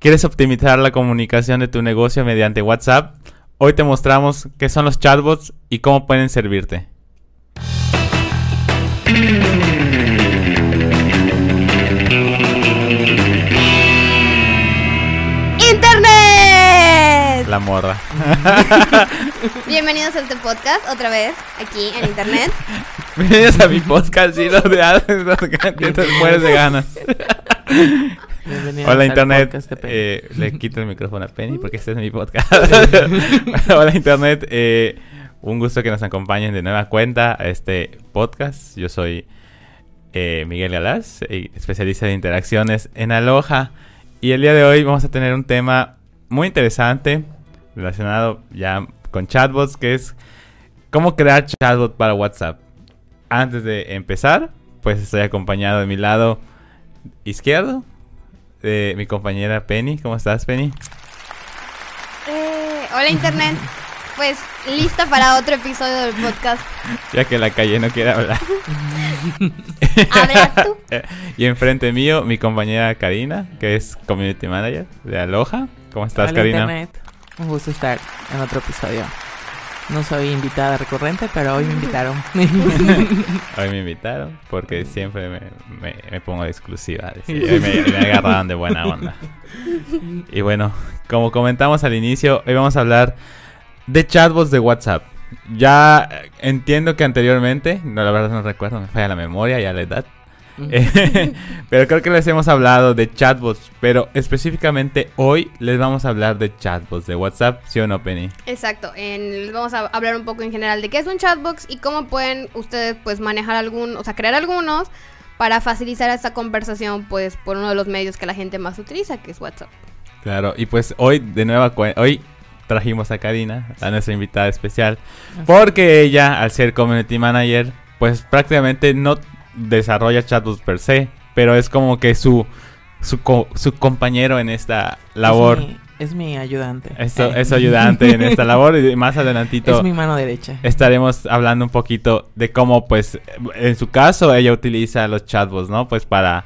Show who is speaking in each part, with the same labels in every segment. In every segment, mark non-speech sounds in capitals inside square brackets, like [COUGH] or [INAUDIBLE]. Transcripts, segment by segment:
Speaker 1: ¿Quieres optimizar la comunicación de tu negocio mediante WhatsApp? Hoy te mostramos qué son los chatbots y cómo pueden servirte.
Speaker 2: ¡Internet!
Speaker 1: La morra. [LAUGHS]
Speaker 2: Bienvenidos a este podcast otra vez aquí en Internet.
Speaker 1: Bienvenidos a mi podcast lleno de hadas que te mueres de ganas. Hola Internet. Eh, le [LAUGHS] quito el micrófono a Penny porque este es mi podcast. [LAUGHS] [LAUGHS] Hola Internet. eh, un gusto que nos acompañen de nueva cuenta a este podcast. Yo soy eh, Miguel Galás, especialista de interacciones en Aloha. Y el día de hoy vamos a tener un tema muy interesante relacionado ya con chatbots, que es cómo crear chatbot para WhatsApp. Antes de empezar, pues estoy acompañado de mi lado izquierdo de mi compañera Penny. ¿Cómo estás, Penny?
Speaker 2: Eh, hola Internet. Pues lista para otro episodio del podcast. [LAUGHS]
Speaker 1: Ya que la calle no quiere hablar. [LAUGHS]
Speaker 2: Habla tú. [LAUGHS]
Speaker 1: y enfrente mío, mi compañera Karina, que es Community Manager de Aloha. ¿Cómo estás,
Speaker 3: Hola,
Speaker 1: Karina?
Speaker 3: Internet. Un gusto estar en otro episodio. No soy invitada recurrente, pero hoy me invitaron. [LAUGHS]
Speaker 1: Hoy me invitaron porque siempre me, me- me pongo de exclusiva. decir, hoy me, me agarraron de buena onda. Y bueno, como comentamos al inicio, hoy vamos a hablar de chatbots de WhatsApp. Ya eh, entiendo que anteriormente, no la verdad no recuerdo, me falla la memoria y a la edad. Eh, [LAUGHS] pero creo que les hemos hablado de chatbots, pero específicamente hoy les vamos a hablar de chatbots de WhatsApp, ¿sí o no, Penny?
Speaker 2: Exacto. En, les vamos a hablar un poco en general de qué es un chatbox y cómo pueden ustedes pues manejar algún, o sea, crear algunos para facilitar esta conversación pues por uno de los medios que la gente más utiliza, que es WhatsApp.
Speaker 1: Claro, y pues hoy de nueva cuenta, hoy trajimos a Karina, a nuestra invitada especial, porque ella, al ser community manager, pues prácticamente no desarrolla chatbots per se, pero es como que su su, co- su compañero en esta labor,
Speaker 3: Es mi, es mi ayudante.
Speaker 1: es,
Speaker 3: Eh.
Speaker 1: es su ayudante en esta [LAUGHS] labor y más adelantito
Speaker 3: Es mi mano derecha.
Speaker 1: estaremos hablando un poquito de cómo, pues, en su caso, ella utiliza los chatbots, ¿no? Pues para,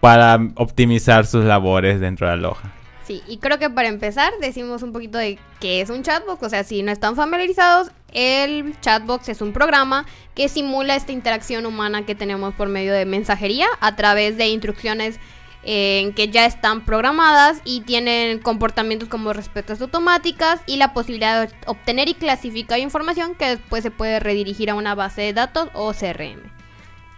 Speaker 1: para optimizar sus labores dentro de Aloha.
Speaker 2: Sí, y creo que para empezar decimos un poquito de qué es un chatbox, o sea, si no están familiarizados, el chatbox es un programa que simula esta interacción humana que tenemos por medio de mensajería a través de instrucciones eh, que ya están programadas y tienen comportamientos como respuestas automáticas y la posibilidad de obtener y clasificar información que después se puede redirigir a una base de datos o CRM.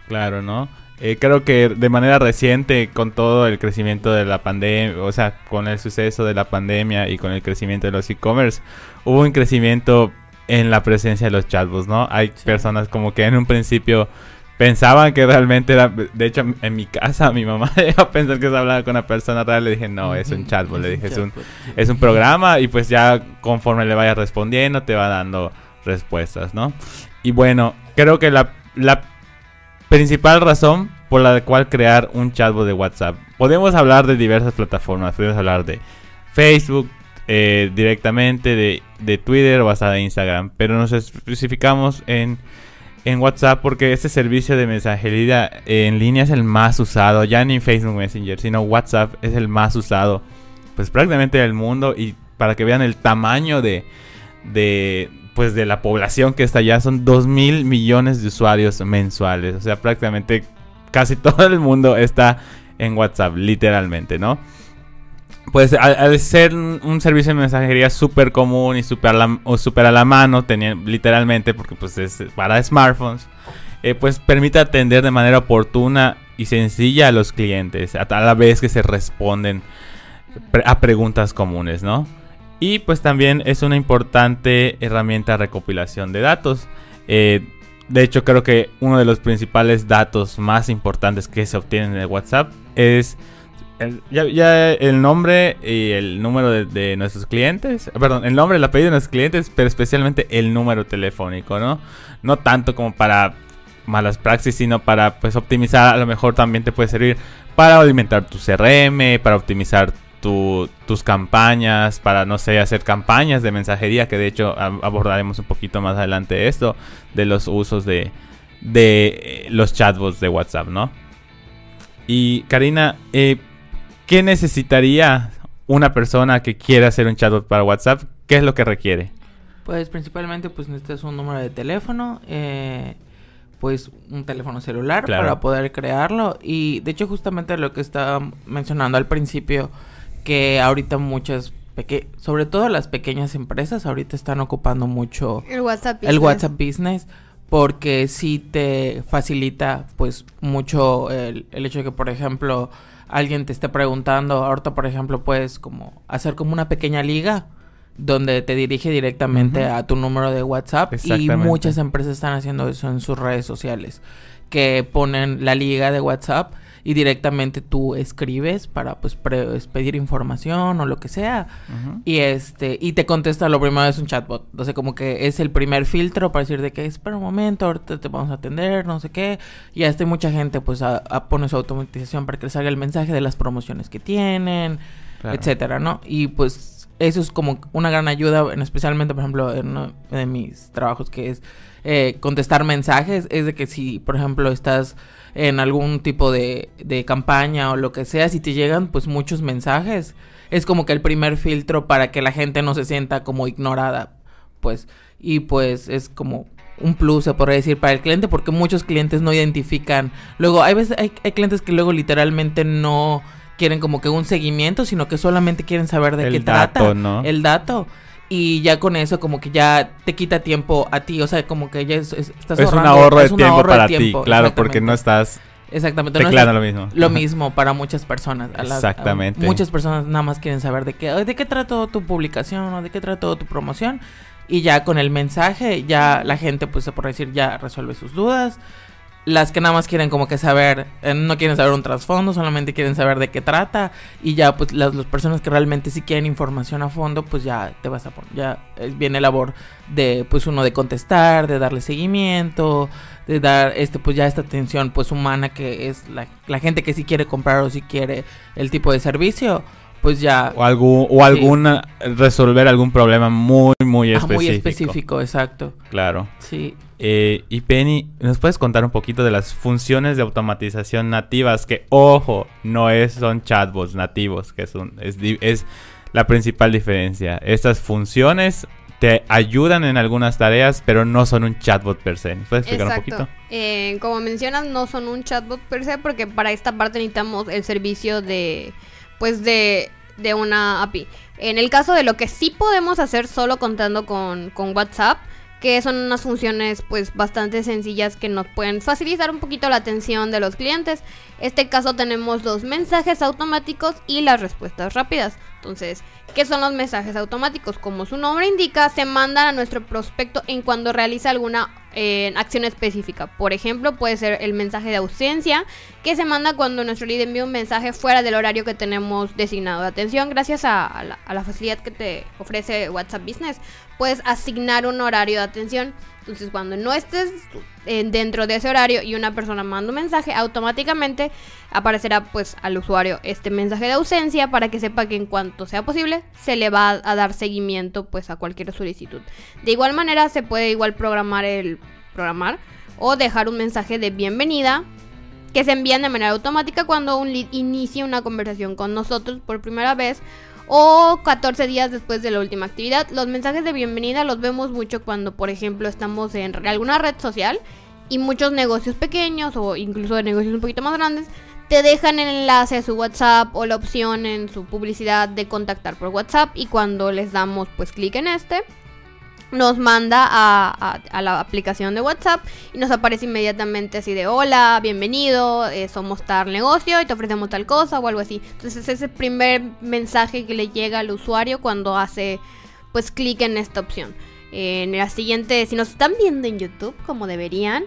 Speaker 1: Claro, ¿no? Eh, creo que de manera reciente, con todo el crecimiento de la pandemia, o sea, con el suceso de la pandemia y con el crecimiento de los e-commerce, hubo un crecimiento en la presencia de los chatbots, ¿no? Hay
Speaker 3: Sí.
Speaker 1: personas como que en un principio pensaban que realmente era, de hecho, en mi casa mi mamá [LAUGHS] llegó a pensar que se hablaba con una persona real, le dije, no, es un chatbot, le dije, es un, es un programa y pues ya conforme le vayas respondiendo te va dando respuestas, ¿no? Y bueno, creo que la, la principal razón por la cual crear un chatbot de WhatsApp. Podemos hablar de diversas plataformas, podemos hablar de Facebook eh, directamente, de, de Twitter o hasta de Instagram, pero nos especificamos en, en WhatsApp porque este servicio de mensajería en línea es el más usado, ya ni Facebook Messenger, sino WhatsApp es el más usado, pues prácticamente del mundo y para que vean el tamaño de, de pues de la población que está allá son 2 mil millones de usuarios mensuales, o sea, prácticamente casi [LAUGHS] todo el mundo está en WhatsApp, literalmente, ¿no? Pues al, ser un, servicio de mensajería súper común y súper a, a la mano, tenía, literalmente, porque pues es para smartphones, eh, pues permite atender de manera oportuna y sencilla a los clientes, a, la vez que se responden a preguntas comunes, ¿no? Y pues también es una importante herramienta de recopilación de datos. Eh, de hecho, creo que uno de los principales datos más importantes que se obtienen de WhatsApp es el, ya, el nombre y el número de, de nuestros clientes. Perdón, el nombre, el apellido de nuestros clientes, pero especialmente el número telefónico, ¿no? No tanto como para malas praxis, sino para pues optimizar. A lo mejor también te puede servir para alimentar tu CRM, para optimizar tu- tus campañas, para no sé, hacer campañas de mensajería, que de hecho ab- abordaremos un poquito más adelante esto, de los usos de, de eh, los chatbots de WhatsApp, ¿no? Y Karina, eh, ¿qué necesitaría una persona que quiere hacer un chatbot para WhatsApp, ¿qué es lo que requiere?
Speaker 3: Pues principalmente pues necesitas un número de teléfono, eh, pues un teléfono celular
Speaker 1: Claro.
Speaker 3: para poder crearlo y de hecho justamente lo que estaba mencionando al principio que ahorita muchas peque sobre todo las pequeñas empresas ahorita están ocupando mucho
Speaker 2: El WhatsApp.
Speaker 3: el
Speaker 2: Business.
Speaker 3: WhatsApp Business porque sí te facilita pues mucho el, el hecho de que por ejemplo alguien te esté preguntando ahorita por ejemplo puedes como hacer como una pequeña liga donde te dirige directamente a tu número de WhatsApp y muchas empresas están haciendo eso en sus redes sociales que ponen la liga de WhatsApp y directamente tú escribes para pues pre- pedir información o lo que sea y este, y te contesta lo primero es un chatbot. Entonces, como que es el primer filtro para decir de que espera un momento, ahorita te vamos a atender, no sé qué. Y hasta hay mucha gente, pues, a, a- pone su automatización para que les salga el mensaje de las promociones que tienen,
Speaker 1: Claro.
Speaker 3: etcétera, ¿no? Y pues, eso es como una gran ayuda, en, especialmente, por ejemplo, en uno de mis trabajos que es eh, contestar mensajes. Es de que si, por ejemplo, estás en algún tipo de, de campaña o lo que sea, si te llegan pues muchos mensajes, es como que el primer filtro para que la gente no se sienta como ignorada, pues, y pues es como un plus, se podría decir, para el cliente, porque muchos clientes no identifican. Luego, hay veces, hay, hay clientes que luego literalmente no quieren como que un seguimiento, sino que solamente quieren saber de
Speaker 1: El
Speaker 3: qué
Speaker 1: dato,
Speaker 3: trata
Speaker 1: ¿no?
Speaker 3: el dato. Y ya con eso como que ya te quita tiempo a ti, o sea, como que ya es, es- estás
Speaker 1: Es un
Speaker 3: ahorrando-
Speaker 1: ahorro de
Speaker 3: es un
Speaker 1: tiempo
Speaker 3: ahorro de
Speaker 1: para ti,
Speaker 3: tiempo,
Speaker 1: claro, porque no estás
Speaker 3: Exactamente. no
Speaker 1: tecleando
Speaker 3: es
Speaker 1: lo mismo.
Speaker 3: lo [LAUGHS] mismo para muchas personas. a las- a-
Speaker 1: Exactamente.
Speaker 3: muchas personas nada más quieren saber de qué, "Ay, de qué trató tu publicación o de qué trató tu promoción. Y ya con el mensaje, ya la gente, pues por decir, ya resuelve sus dudas. Las que nada más quieren como que saber, eh, no quieren saber un trasfondo, solamente quieren saber de qué trata. Y ya pues las, las personas que realmente sí quieren información a fondo, pues ya te vas a poner, ya eh, viene labor de pues uno de contestar, de darle seguimiento, de dar este pues ya esta atención pues humana que es la, la gente que sí quiere comprar o sí quiere el tipo de servicio, pues ya
Speaker 1: O, algún, o
Speaker 3: Sí.
Speaker 1: alguna, resolver algún problema muy, muy
Speaker 3: ah,
Speaker 1: específico.
Speaker 3: muy específico, exacto.
Speaker 1: Claro.
Speaker 3: Sí.
Speaker 1: Eh, y Penny, ¿nos puedes contar un poquito de las funciones de automatización nativas? Que, ojo, no es, son chatbots nativos, que es, un, es, di- es la principal diferencia. Estas funciones te ayudan en algunas tareas, pero no son un chatbot per se. ¿Nos puedes explicar un poquito?
Speaker 2: Eh, como mencionas, no son un chatbot per se, porque para esta parte necesitamos el servicio de, pues de, de una API. En el caso de lo que sí podemos hacer solo contando con, con WhatsApp, que son unas funciones pues bastante sencillas que nos pueden facilitar un poquito la atención de los clientes. Este caso tenemos los mensajes automáticos y las respuestas rápidas. Entonces, ¿qué son los mensajes automáticos? Como su nombre indica, se mandan a nuestro prospecto en cuando realiza alguna eh, acción específica. Por ejemplo, puede ser el mensaje de ausencia, que se manda cuando nuestro lead envía un mensaje fuera del horario que tenemos designado de atención. Gracias a, la, facilidad que te ofrece WhatsApp Business, puedes asignar un horario de atención. Entonces, cuando no estés dentro de ese horario y una persona manda un mensaje, automáticamente aparecerá pues al usuario este mensaje de ausencia para que sepa que en cuanto sea posible se le va a, a dar seguimiento pues a cualquier solicitud. De igual manera se puede igual programar el programar o dejar un mensaje de bienvenida que se envían de manera automática cuando un lead inicia una conversación con nosotros por primera vez o 14 días después de la última actividad. Los mensajes de bienvenida los vemos mucho cuando, por ejemplo, estamos en alguna red social y muchos negocios pequeños o incluso de negocios un poquito más grandes te dejan el enlace a su WhatsApp o la opción en su publicidad de contactar por WhatsApp y cuando les damos pues clic en este nos manda a, a- a la aplicación de WhatsApp y nos aparece inmediatamente así de hola, bienvenido, eh, somos tal negocio y te ofrecemos tal cosa o algo así. Entonces es el primer mensaje que le llega al usuario cuando hace pues clic en esta opción. En la siguiente, si nos están viendo en YouTube como deberían,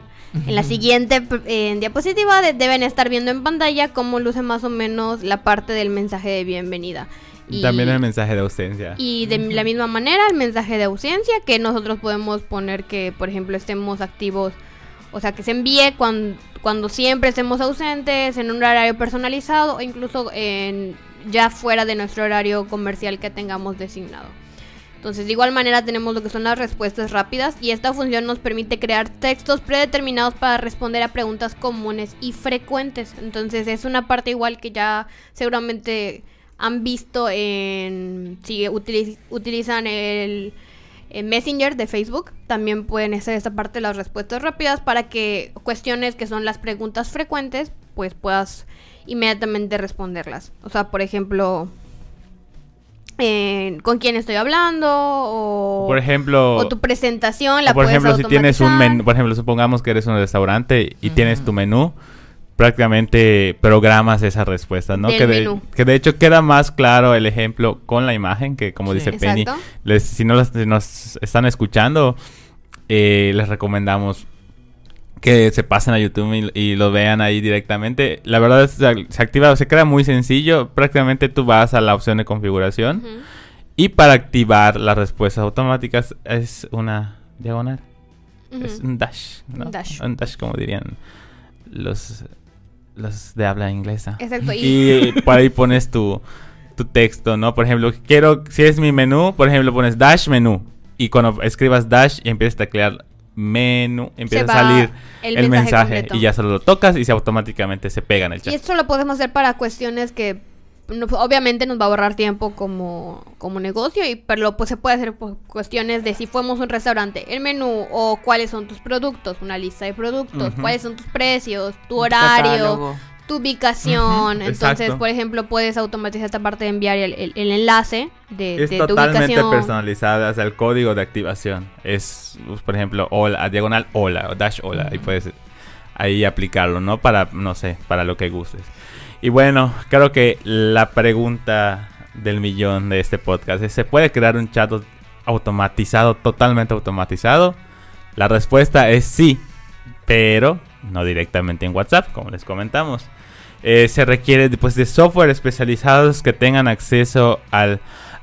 Speaker 2: en la siguiente eh, diapositiva de- deben estar viendo en pantalla cómo luce más o menos la parte del mensaje de bienvenida. Y-
Speaker 1: También el mensaje de ausencia.
Speaker 2: y de la misma manera, el mensaje de ausencia, que nosotros podemos poner que, por ejemplo, estemos activos, o sea, que se envíe cuando, cuando siempre estemos ausentes, en un horario personalizado o incluso en, ya fuera de nuestro horario comercial que tengamos designado. Entonces, de igual manera tenemos lo que son las respuestas rápidas y esta función nos permite crear textos predeterminados para responder a preguntas comunes y frecuentes. Entonces, es una parte igual que ya seguramente han visto en... Si utiliz- utilizan el, el Messenger de Facebook, también pueden hacer esta parte de las respuestas rápidas para que cuestiones que son las preguntas frecuentes, pues puedas inmediatamente responderlas. O sea, por ejemplo, eh, con quién estoy hablando o,
Speaker 1: Por ejemplo,
Speaker 2: o tu presentación la
Speaker 1: por
Speaker 2: puedes
Speaker 1: ejemplo, si tienes un menú, por ejemplo, supongamos que eres un restaurante y tienes tu menú, prácticamente programas esa respuesta, ¿no?
Speaker 2: Del
Speaker 1: Que de,
Speaker 2: menú.
Speaker 1: que de hecho queda más claro el ejemplo con la imagen, que como
Speaker 3: Sí.
Speaker 1: dice Penny, les- si no las- si nos están escuchando, eh, les recomendamos que se pasen a YouTube y, y lo vean ahí directamente. La verdad es que se activa, se crea muy sencillo. Prácticamente tú vas a la opción de configuración y para activar las respuestas automáticas es una diagonal. Es
Speaker 2: Ujú.
Speaker 1: un dash, ¿no?
Speaker 2: Un dash.
Speaker 1: Un dash, como dirían los, los de habla inglesa.
Speaker 2: Exacto. Y,
Speaker 1: Y [LAUGHS] por ahí pones tu, tu texto, ¿no? Por ejemplo, quiero, si es mi menú, por ejemplo, pones dash menú. Y cuando escribas dash y empiezas a teclear menú, empieza a salir
Speaker 2: el
Speaker 1: el,
Speaker 2: mensaje.
Speaker 1: Y ya solo lo tocas y se automáticamente se pega en el
Speaker 2: y
Speaker 1: chat.
Speaker 2: esto lo podemos hacer para cuestiones que no- obviamente nos va a ahorrar tiempo como, como negocio, y, pero pues, se puede hacer por cuestiones de si fuimos un restaurante, el menú o cuáles son tus productos, una lista de productos, cuáles son tus precios, tu horario,
Speaker 3: catálogo.
Speaker 2: tu ubicación. Entonces,
Speaker 1: exacto.
Speaker 2: por ejemplo, puedes automatizar esta parte de enviar el, el- el enlace de,
Speaker 1: Es
Speaker 2: de tu
Speaker 1: totalmente
Speaker 2: ubicación.
Speaker 1: personalizada, o sea, el código de activación es, pues, por ejemplo, hola, a diagonal hola, o dash hola, y
Speaker 3: Ujú.
Speaker 1: puedes ahí aplicarlo, ¿no? Para, no sé, para lo que gustes. Y bueno, creo que la pregunta del millón de este podcast es, ¿se puede crear un chat automatizado, totalmente automatizado? La respuesta es sí, pero no directamente en WhatsApp, como les comentamos. Eh, se requiere pues, de software especializados que tengan acceso al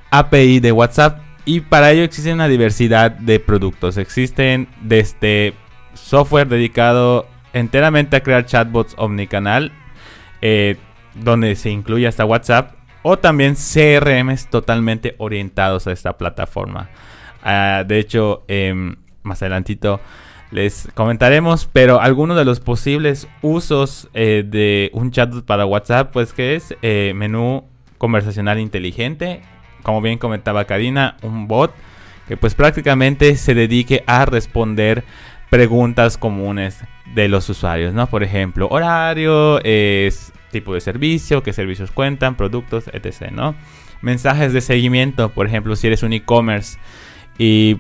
Speaker 1: API de WhatsApp y para ello existe una diversidad de productos. Existen desde software dedicado enteramente a crear chatbots omnicanal, eh, donde se incluye hasta WhatsApp, o también CRMs totalmente orientados a esta plataforma. Ah, de hecho, em, más adelantito les comentaremos, pero algunos de los posibles usos eh, de un chatbot para WhatsApp, pues que es eh, menú conversacional inteligente, como bien comentaba Karina, un bot que pues prácticamente se dedique a responder preguntas comunes de los usuarios, ¿no? Por ejemplo, horario, es tipo de servicio, qué servicios cuentan, productos, etc., ¿no? Mensajes de seguimiento, por ejemplo, si eres un e-commerce y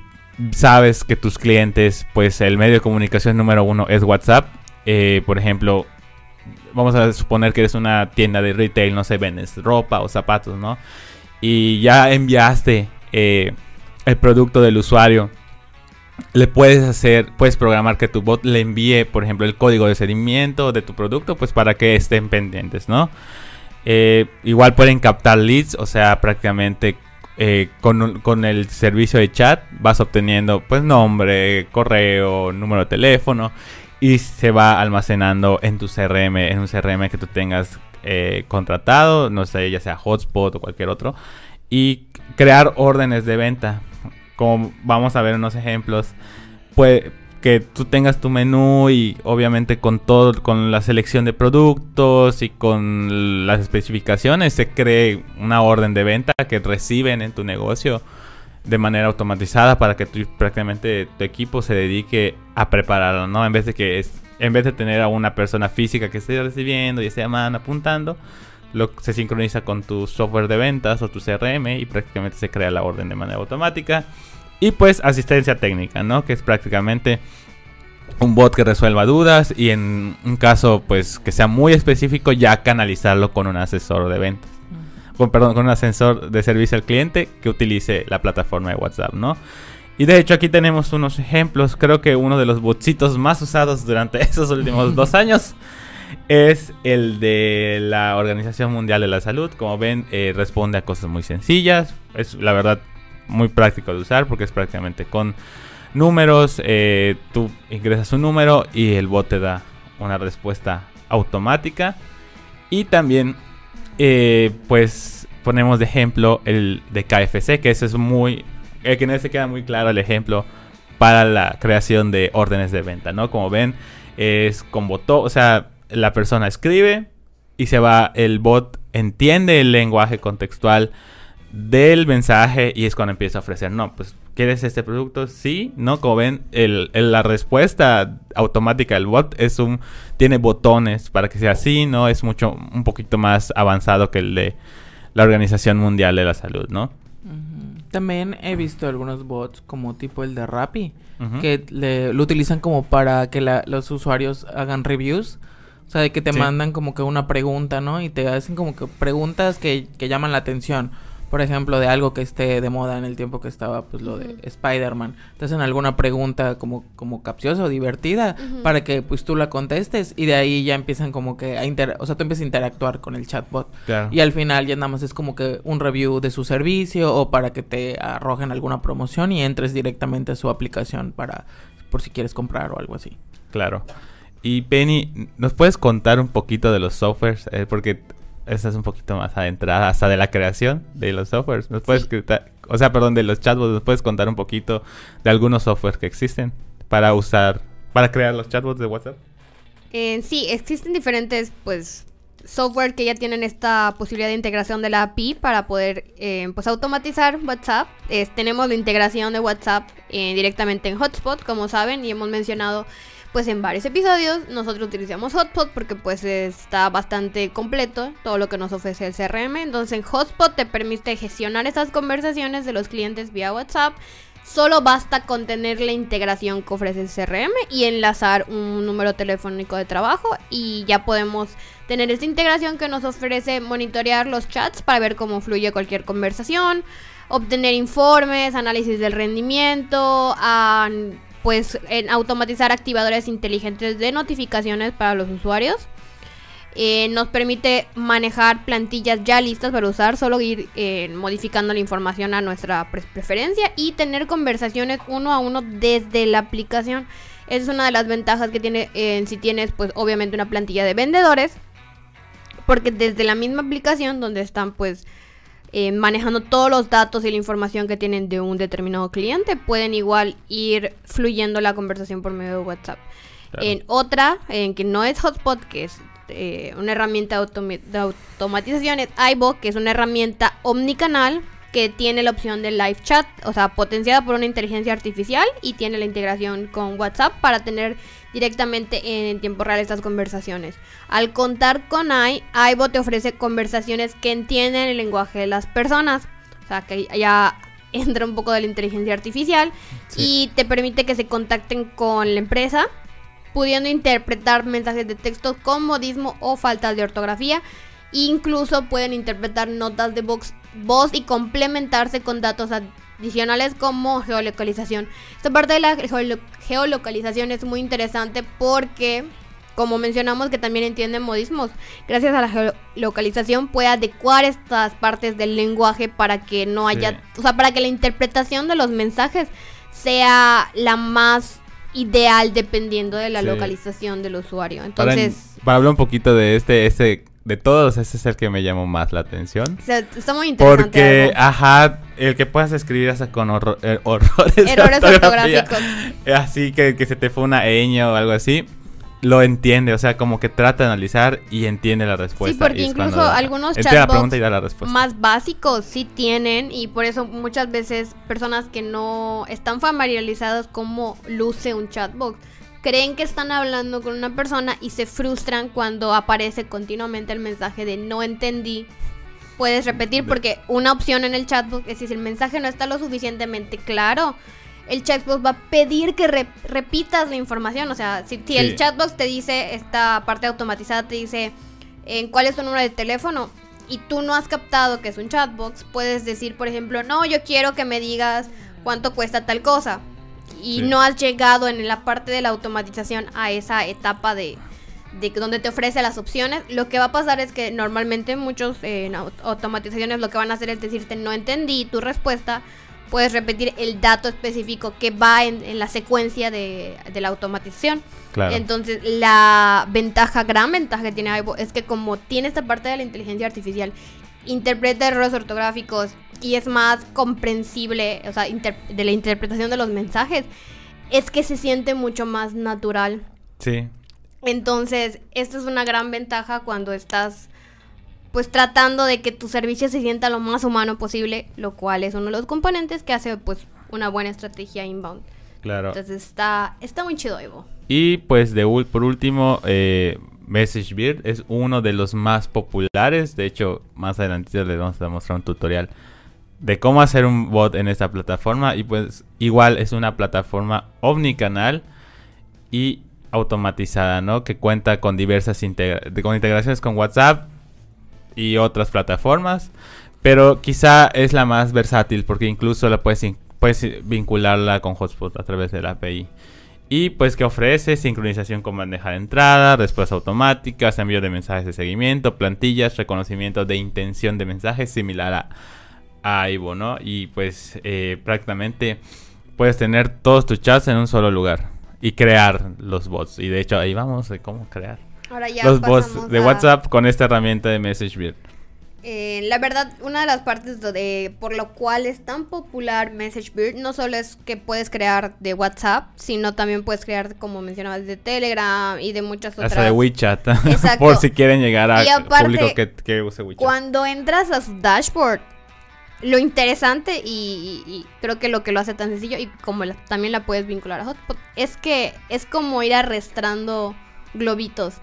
Speaker 1: sabes que tus clientes, pues el medio de comunicación número uno es WhatsApp, eh, por ejemplo, vamos a suponer que eres una tienda de retail, no sé, vendes ropa o zapatos, ¿no? Y ya enviaste eh, el producto del usuario le puedes hacer, puedes programar que tu bot le envíe, por ejemplo, el código de seguimiento de tu producto, pues para que estén pendientes, ¿no? Eh, igual pueden captar leads, o sea, prácticamente eh, con, con el servicio de chat vas obteniendo, pues, nombre, correo, número de teléfono y se va almacenando en tu CRM, en un CRM que tú tengas eh, contratado, no sé, ya sea Hotspot o cualquier otro, y crear órdenes de venta como vamos a ver unos ejemplos, pues que tú tengas tu menú y obviamente con todo, con la selección de productos y con las especificaciones se cree una orden de venta que reciben en tu negocio de manera automatizada para que tú, prácticamente tu equipo se dedique a prepararlo, ¿no? En vez de que es, en vez de tener a una persona física que esté recibiendo y esté llamando, apuntando, lo, se sincroniza con tu software de ventas o tu CRM y prácticamente se crea la orden de manera automática. Y pues asistencia técnica, ¿no? Que es prácticamente un bot que resuelva dudas y en un caso pues que sea muy específico ya canalizarlo con un asesor de ventas. Con, perdón, con un asesor de servicio al cliente que utilice la plataforma de WhatsApp, ¿no? Y de hecho aquí tenemos unos ejemplos. Creo que uno de los botsitos más usados durante [LAUGHS] esos últimos dos [LAUGHS] años es el de la Organización Mundial de la Salud. Como ven, eh, responde a cosas muy sencillas. Es la verdad muy práctico de usar porque es prácticamente con números. eh, tú ingresas un número y el bot te da una respuesta automática. Y también, eh, pues, ponemos de ejemplo el de KFC, que ese es muy. Que en ese queda muy claro el ejemplo para la creación de órdenes de venta, ¿no? Como ven, es con botón, o sea, la persona escribe, y se va, el bot entiende el lenguaje contextual del mensaje y es cuando empieza a ofrecer, no, pues ¿Quieres este producto? Sí, no, como ven, el, la respuesta automática del bot es un tiene botones para que sea así, ¿no? Es mucho un poquito más avanzado que el de la Organización Mundial de la Salud, ¿no?
Speaker 3: También he visto algunos bots como tipo el de Rappi, que lo utilizan como para que los usuarios hagan reviews. O sea, de que te mandan como que una pregunta, ¿no? Y te hacen como que preguntas que, que llaman la atención por ejemplo, de algo que esté de moda en el tiempo que estaba, pues lo de Spider-Man. Te hacen alguna pregunta como, como capciosa o divertida para que pues tú la contestes y de ahí ya empiezan como que a inter o sea, tú empiezas a interactuar con el chatbot. Y al final ya nada más es como que un review de su servicio o para que te arrojen alguna promoción y entres directamente a su aplicación para por si quieres comprar o algo así.
Speaker 1: Claro. Y Penny, ¿nos puedes contar un poquito de los softwares? Eh, porque esa es un poquito más adentrada hasta de la creación de los softwares. ¿Nos puedes o sea, perdón, de los chatbots, ¿nos puedes contar un poquito de algunos softwares que existen para usar, para crear los chatbots de WhatsApp?
Speaker 2: Eh, sí, existen diferentes, pues, software que ya tienen esta posibilidad de integración de la API para poder, eh, pues, automatizar WhatsApp. tenemos la integración de WhatsApp eh, directamente en Hotspot, como saben, y hemos mencionado pues en varios episodios nosotros utilizamos Hotspot porque pues está bastante completo todo lo que nos ofrece el CRM. Entonces en Hotspot te permite gestionar esas conversaciones de los clientes vía WhatsApp. Solo basta con tener la integración que ofrece el CRM y enlazar un número telefónico de trabajo y ya podemos tener esta integración que nos ofrece monitorear los chats para ver cómo fluye cualquier conversación, obtener informes, análisis del rendimiento, pues en automatizar activadores inteligentes de notificaciones para los usuarios. Eh, nos permite manejar plantillas ya listas para usar, solo ir eh, modificando la información a nuestra preferencia y tener conversaciones uno a uno desde la aplicación. Esa es una de las ventajas que tiene eh, si tienes pues obviamente una plantilla de vendedores. Porque desde la misma aplicación donde están pues eh, manejando todos los datos y la información que tienen de un determinado cliente, pueden igual ir fluyendo la conversación por medio de WhatsApp. En otra, en que no es Hotspot, que es eh, una herramienta de automatización, es iBot, que es una herramienta omnicanal que tiene la opción de live chat, o sea, potenciada por una inteligencia artificial y tiene la integración con WhatsApp para tener directamente en tiempo real estas conversaciones. Al contar con i, iBot te ofrece conversaciones que entienden el lenguaje de las personas. O sea, que ya [LAUGHS] entra un poco de la inteligencia artificial y te permite que se contacten con la empresa, pudiendo interpretar mensajes de texto con modismo o faltas de ortografía. Incluso pueden interpretar notas de voz, voz y complementarse con datos adicionales como geolocalización. Esta parte de la geolocalización es muy interesante porque, como mencionamos, que también entiende modismos. Gracias a la geolocalización puede adecuar estas partes del lenguaje para que no haya, o sea, para que la interpretación de los mensajes sea la más ideal dependiendo de la localización del usuario. Entonces,
Speaker 1: para, para, hablar un poquito de este, este de todos, ese es el que me llamó más la atención.
Speaker 2: está muy interesante.
Speaker 1: Porque, ajá, el que puedas escribir hasta con eh, [LAUGHS] horrores.
Speaker 2: Errores ortográficos.
Speaker 1: Así que, que se te fue una ñ o algo así. Lo entiende, o sea, como que trata de analizar y entiende la respuesta.
Speaker 2: Sí, porque incluso algunos chatbots más básicos sí tienen y por eso muchas veces personas que no están familiarizadas cómo luce un chatbot creen que están hablando con una persona y se frustran cuando aparece continuamente el mensaje de no entendí. Puedes repetir porque una opción en el chatbot es si el mensaje no está lo suficientemente claro, el chatbot va a pedir que repitas la información. O sea, si, el chatbot te dice, esta parte automatizada te dice en cuál es tu número de teléfono y tú no has captado que es un chatbot, puedes decir, por ejemplo, no, yo quiero que me digas cuánto cuesta tal cosa y no has llegado en la parte de la automatización a esa etapa de, de donde te ofrece las opciones, lo que va a pasar es que normalmente muchos en automatizaciones lo que van a hacer es decirte no entendí tu respuesta, puedes repetir el dato específico que va en, la secuencia de, la automatización. Entonces, la ventaja, gran ventaja que tiene Aibo es que como tiene esta parte de la inteligencia artificial, interpreta errores ortográficos, y es más comprensible, o sea, de la interpretación de los mensajes, es que se siente mucho más natural.
Speaker 1: Sí.
Speaker 2: Entonces, esta es una gran ventaja cuando estás pues tratando de que tu servicio se sienta lo más humano posible, lo cual es uno de los componentes que hace pues una buena estrategia inbound.
Speaker 1: Claro.
Speaker 2: Entonces está, está muy chido, Evo.
Speaker 1: Y pues de por último, eh, MessageBird es uno de los más populares. De hecho, más adelante les vamos a mostrar un tutorial de cómo hacer un bot en esta plataforma. Y pues igual es una plataforma omnicanal y automatizada, ¿no? Que cuenta con diversas integra- con integraciones con WhatsApp y otras plataformas. Pero quizá es la más versátil porque incluso la puedes, puedes vincularla con Hotspot a través de la API. Y pues que ofrece sincronización con bandeja de entrada, respuestas automáticas, envío de mensajes de seguimiento, plantillas, reconocimiento de intención de mensajes similar a, a Ivo, ¿no? Y pues eh, prácticamente puedes tener todos tus chats en un solo lugar y crear los bots. Y de hecho ahí vamos de cómo crear
Speaker 2: Ahora ya
Speaker 1: los bots de
Speaker 2: a-
Speaker 1: WhatsApp con esta herramienta de MessageBird.
Speaker 2: Eh, la verdad, una de las partes de, por lo cual es tan popular MessageBird no solo es que puedes crear de WhatsApp, sino también puedes crear, como mencionabas, de Telegram y de muchas otras.
Speaker 1: Hasta de WeChat. [LAUGHS]
Speaker 2: Exacto.
Speaker 1: por si quieren llegar
Speaker 2: Y aparte,
Speaker 1: público que, que use WeChat.
Speaker 2: Cuando entras a su dashboard, lo interesante y, y- y creo que lo que lo hace tan sencillo y como la- también la puedes vincular a Hotspot es que es como ir arrastrando globitos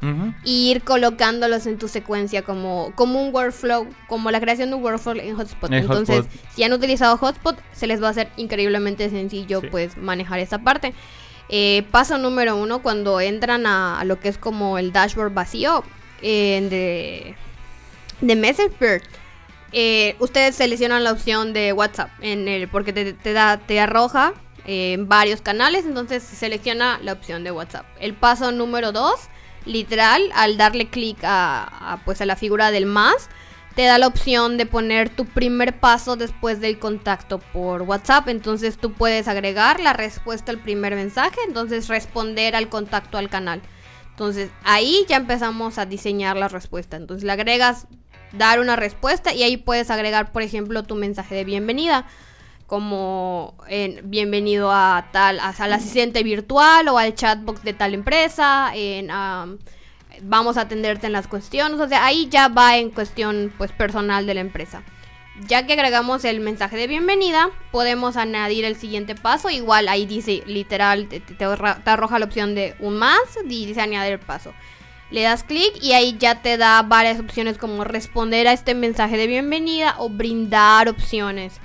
Speaker 2: y ir colocándolos en tu secuencia como, como un workflow, como la creación de un workflow en Hotspot.
Speaker 1: En
Speaker 2: Entonces,
Speaker 1: Hotspot.
Speaker 2: si han utilizado Hotspot, se les va a hacer increíblemente sencillo
Speaker 1: Sí.
Speaker 2: pues manejar esa parte. Eh, paso número uno, cuando entran a, a lo que es como el dashboard vacío eh, de, de MessageBird, eh, ustedes seleccionan la opción de WhatsApp en el, porque te, te da, te arroja eh, varios canales, entonces se selecciona la opción de WhatsApp. El paso número 2, literal, al darle clic a, a, pues a la figura del más, te da la opción de poner tu primer paso después del contacto por WhatsApp. Entonces tú puedes agregar la respuesta al primer mensaje, entonces responder al contacto al canal. Entonces ahí ya empezamos a diseñar la respuesta. Entonces le agregas dar una respuesta y ahí puedes agregar, por ejemplo, tu mensaje de bienvenida como en bienvenido a tal a- al asistente virtual o al chatbox de tal empresa en am, vamos a atenderte en las cuestiones o sea ahí ya va en cuestión pues personal de la empresa. Ya que agregamos el mensaje de bienvenida podemos añadir el siguiente paso. Igual ahí dice literal te, te- te arroja la opción de un más y dice añadir paso le das clic y ahí ya te da varias opciones como responder a este mensaje de bienvenida o brindar opciones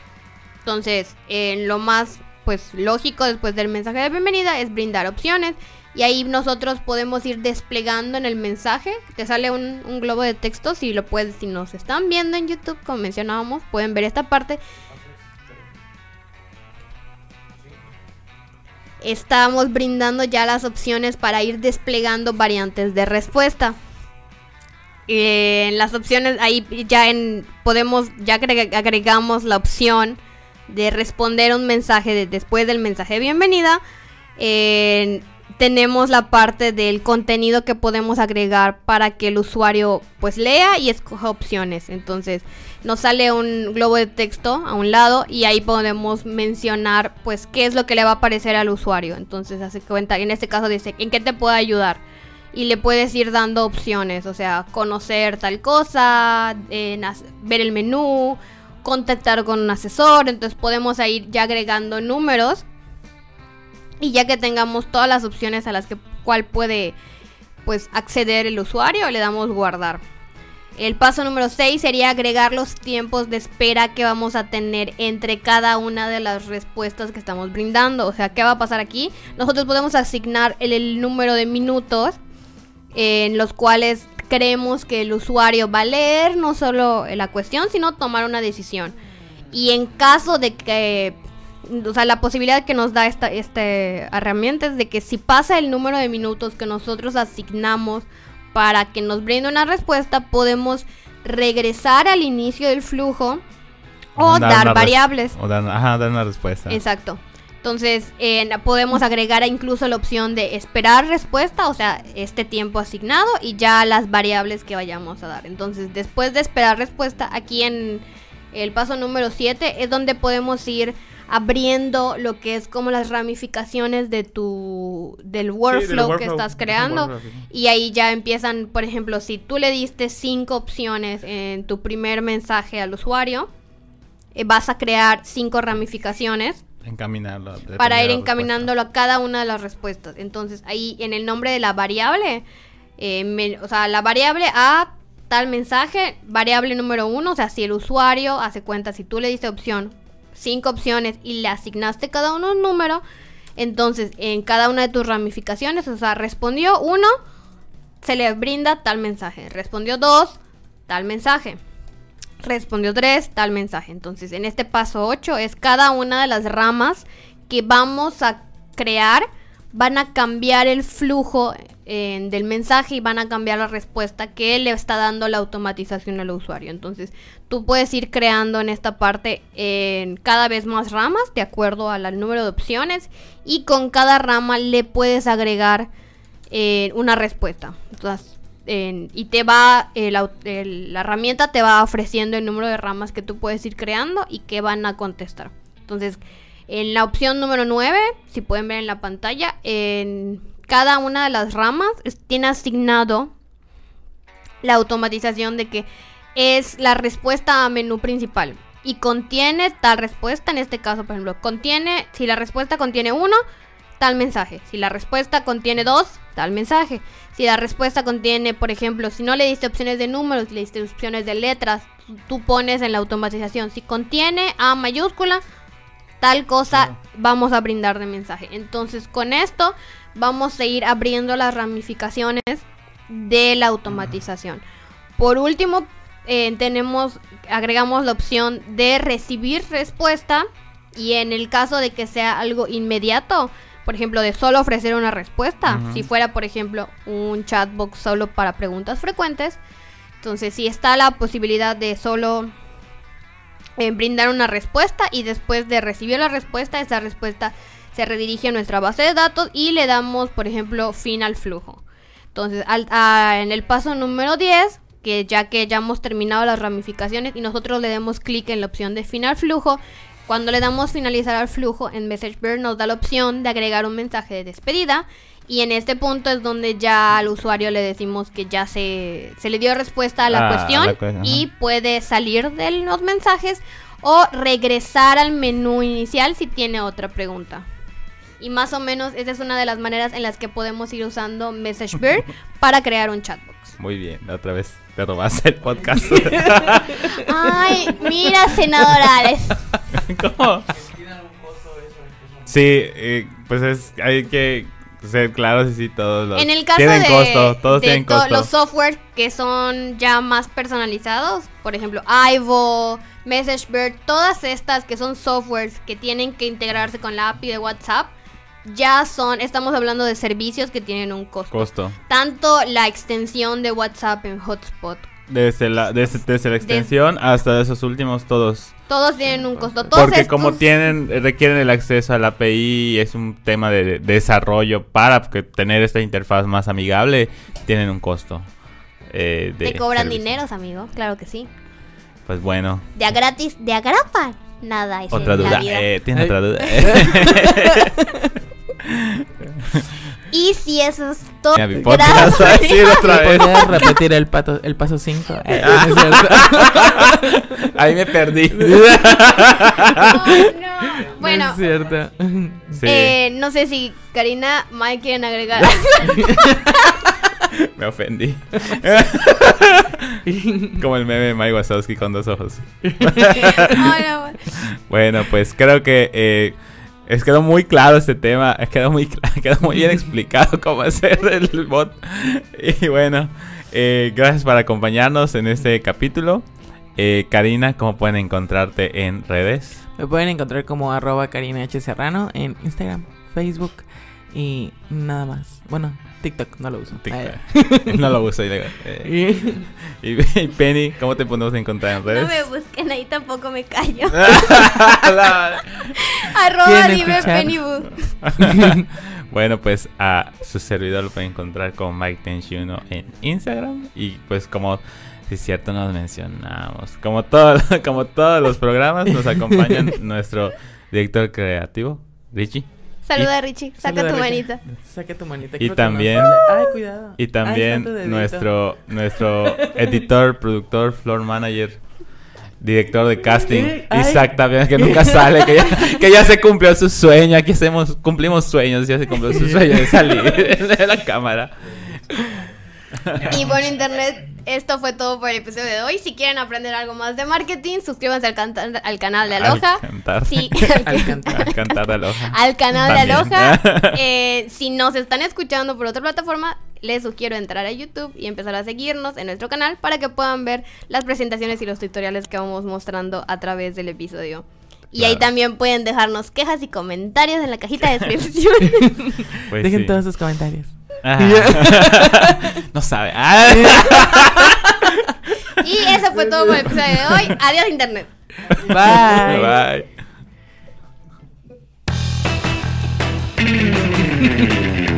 Speaker 2: entonces, eh, lo más pues lógico después del mensaje de bienvenida es brindar opciones. Y ahí nosotros podemos ir desplegando en el mensaje. Te sale un, un globo de texto. Si lo puedes, si nos están viendo en YouTube, como mencionábamos, pueden ver esta parte. Estamos brindando ya las opciones para ir desplegando variantes de respuesta. Eh, en las opciones ahí ya en podemos ya agre- agregamos la opción de responder un mensaje de- después del mensaje de bienvenida. Eh, tenemos la parte del contenido que podemos agregar para que el usuario pues lea y escoja opciones. Entonces nos sale un globo de texto a un lado y ahí podemos mencionar pues qué es lo que le va a aparecer al usuario. Entonces hace cuenta, en este caso dice, ¿en qué te puedo ayudar? Y le puedes ir dando opciones, o sea, conocer tal cosa, as- ver el menú, contactar con un asesor, entonces podemos ir ya agregando números y ya que tengamos todas las opciones a las que cual puede pues acceder el usuario, le damos guardar. El paso número 6 sería agregar los tiempos de espera que vamos a tener entre cada una de las respuestas que estamos brindando. O sea, ¿qué va a pasar aquí? Nosotros podemos asignar el, número de minutos en los cuales creemos que el usuario va a leer no solo la cuestión, sino tomar una decisión. Y en caso de que, o sea, la posibilidad que nos da esta, esta herramienta es de que si pasa el número de minutos que nosotros asignamos para que nos brinde una respuesta, podemos regresar al inicio del flujo o dar variables.
Speaker 1: O dar, ajá, dar una respuesta.
Speaker 2: Exacto. Entonces, eh, podemos agregar incluso la opción de esperar respuesta, o sea, este tiempo asignado y ya las variables que vayamos a dar. Entonces, después de esperar respuesta, aquí en el paso número 7 es donde podemos ir abriendo lo que es como las ramificaciones de tu del workflow, que estás creando. y ahí ya empiezan, por ejemplo, si tú le diste cinco opciones en tu primer mensaje al usuario, eh, vas a crear cinco ramificaciones
Speaker 1: encaminarlo
Speaker 2: para ir encaminándolo a cada una de las respuestas. Entonces, ahí en el nombre de la variable, eh, o sea, la variable a tal mensaje, variable número uno, o sea, si el usuario hace cuenta, si tú le diste opción, cinco opciones y le asignaste cada uno un número, entonces en cada una de tus ramificaciones, o sea, respondió uno, se le brinda tal mensaje, respondió dos, tal mensaje. Respondió tres, tal mensaje. Entonces, en este paso 8 es cada una de las ramas que vamos a crear van a cambiar el flujo del mensaje y van a cambiar la respuesta que le está dando la automatización al usuario. Entonces, tú puedes ir creando en esta parte en cada vez más ramas de acuerdo al número de opciones y con cada rama le puedes agregar eh, una respuesta. y te va, la herramienta te va ofreciendo el número de ramas que tú puedes ir creando y que van a contestar. Entonces, en la opción número 9, si pueden ver en la pantalla, en cada una de las ramas tiene asignado la automatización de que es la respuesta a menú principal y contiene tal respuesta, en este caso, por ejemplo, contiene, si la respuesta contiene 1, tal mensaje. Si la respuesta contiene 2, tal mensaje. Si la respuesta contiene, por ejemplo, si no le diste opciones de números, le diste opciones de letras, tú pones en la automatización. Si contiene A mayúscula, tal cosa vamos a brindar de mensaje. Entonces con esto vamos a ir abriendo las ramificaciones de la automatización. Por último, eh, tenemos, agregamos la opción de recibir respuesta y en el caso de que sea algo inmediato, por ejemplo, de solo ofrecer una respuesta, si fuera, por ejemplo, un chatbox solo para preguntas frecuentes, entonces si está la posibilidad de solo brindar una respuesta y después de recibir la respuesta, esa respuesta se redirige a nuestra base de datos y le damos, por ejemplo, fin al flujo. Entonces, en el paso número 10, que ya que ya hemos terminado las ramificaciones y nosotros le demos clic en la opción de fin al flujo, cuando le damos finalizar al flujo en MessageBird nos da la opción de agregar un mensaje de despedida y en este punto es donde ya al usuario le decimos que ya se, se le dio respuesta a la ah, cuestión y puede salir de los mensajes o regresar al menú inicial si tiene otra pregunta. Y más o menos esa es una de las maneras en las que podemos ir usando MessageBird [LAUGHS] para crear un chatbox.
Speaker 1: Muy bien, otra vez te robaste el podcast.
Speaker 2: Ay, mira, senadorales. [LAUGHS] ¿Cómo?
Speaker 1: Sí, eh, pues es, hay que ser claros y sí, todos los
Speaker 2: en el caso
Speaker 1: tienen
Speaker 2: de,
Speaker 1: costo, todos tienen costo.
Speaker 2: Los software que son ya más personalizados, por ejemplo, Ivo, MessageBird, todas estas que son softwares que tienen que integrarse con la API de WhatsApp, ya son, estamos hablando de servicios que tienen un costo.
Speaker 1: Costo.
Speaker 2: Tanto la extensión de WhatsApp en Hotspot.
Speaker 1: Desde la, desde, la extensión hasta esos últimos todos.
Speaker 2: Todos tienen un costo. Todos
Speaker 1: Porque como tienen, requieren el acceso a la API, es un tema de, desarrollo para tener esta interfaz más amigable, tienen un costo.
Speaker 2: Eh, Te cobran dineros, amigo, claro que sí.
Speaker 1: Pues bueno.
Speaker 2: De a gratis, de a grapa, nada.
Speaker 1: Otra duda, eh, ¿tienes otra duda?
Speaker 2: Y si eso es todo. [LAUGHS]
Speaker 3: ¿Podrías repetir el, pato, el paso 5? Eh, [LAUGHS]
Speaker 1: Ahí me perdí. [LAUGHS]
Speaker 2: Bueno,
Speaker 3: no es cierto.
Speaker 2: Eh, no sé si Karina, Mike quieren agregar.
Speaker 1: me ofendí. Como el meme de Mike Wazowski con dos ojos. bueno, pues creo que. Eh, es quedó muy claro este tema, es quedó muy, [LAUGHS] quedó muy bien [LAUGHS] explicado cómo hacer el bot. Y bueno, eh, gracias por acompañarnos en este capítulo. Eh, Karina, ¿cómo pueden encontrarte en redes?
Speaker 3: Me pueden encontrar como arroba Karina H. Serrano en Instagram, Facebook y nada más. Bueno, TikTok no lo uso. [LAUGHS]
Speaker 1: no lo uso. Eh. [LAUGHS] y, Penny, ¿cómo te podemos encontrar en redes?
Speaker 2: No me busquen ahí, tampoco me callo. [LAUGHS] Arroba dime Pennybook.
Speaker 1: bueno, pues a su servidor lo pueden encontrar con Mike Tenchuno en Instagram. Y pues como si es cierto nos mencionamos. Como, todo, como todos los programas nos acompañan nuestro director creativo, Richie.
Speaker 2: Saluda, Richie. Saca
Speaker 3: Saluda,
Speaker 2: tu
Speaker 3: Richie.
Speaker 2: manita.
Speaker 3: Saca tu manita.
Speaker 1: Y también-.
Speaker 3: Ay, cuidado.
Speaker 1: Y también nuestro, nuestro editor, productor, floor manager, director de casting,
Speaker 3: ¿Qué? Ay.
Speaker 1: Isaac también, que nunca sale, que ya, que ya se cumplió su sueño, aquí hacemos, cumplimos sueños, ya se cumplió su sueño de salir [LAUGHS] de la cámara.
Speaker 2: Y bueno, Internet, esto fue todo por el episodio de hoy. Si quieren aprender algo más de marketing, suscríbanse al, al canal de Aloha. [LAUGHS]
Speaker 1: Al cantar.
Speaker 2: Sí,
Speaker 3: Al cantar.
Speaker 1: Al cantar de Aloha.
Speaker 2: al canal de. Aloha. [LAUGHS] Eh, si nos están escuchando por otra plataforma, les sugiero entrar a YouTube y empezar a seguirnos en nuestro canal para que puedan ver las presentaciones y los tutoriales que vamos mostrando a través del episodio. Y ahí también pueden dejarnos quejas y comentarios en la cajita de [LAUGHS] descripción.
Speaker 1: Pues
Speaker 3: Dejen
Speaker 1: sí.
Speaker 3: todos sus comentarios. [LAUGHS]
Speaker 1: No sabe. [LAUGHS]
Speaker 2: Y eso fue todo por el episodio de hoy. Adiós, Internet.
Speaker 3: Bye.
Speaker 1: Bye. [LAUGHS]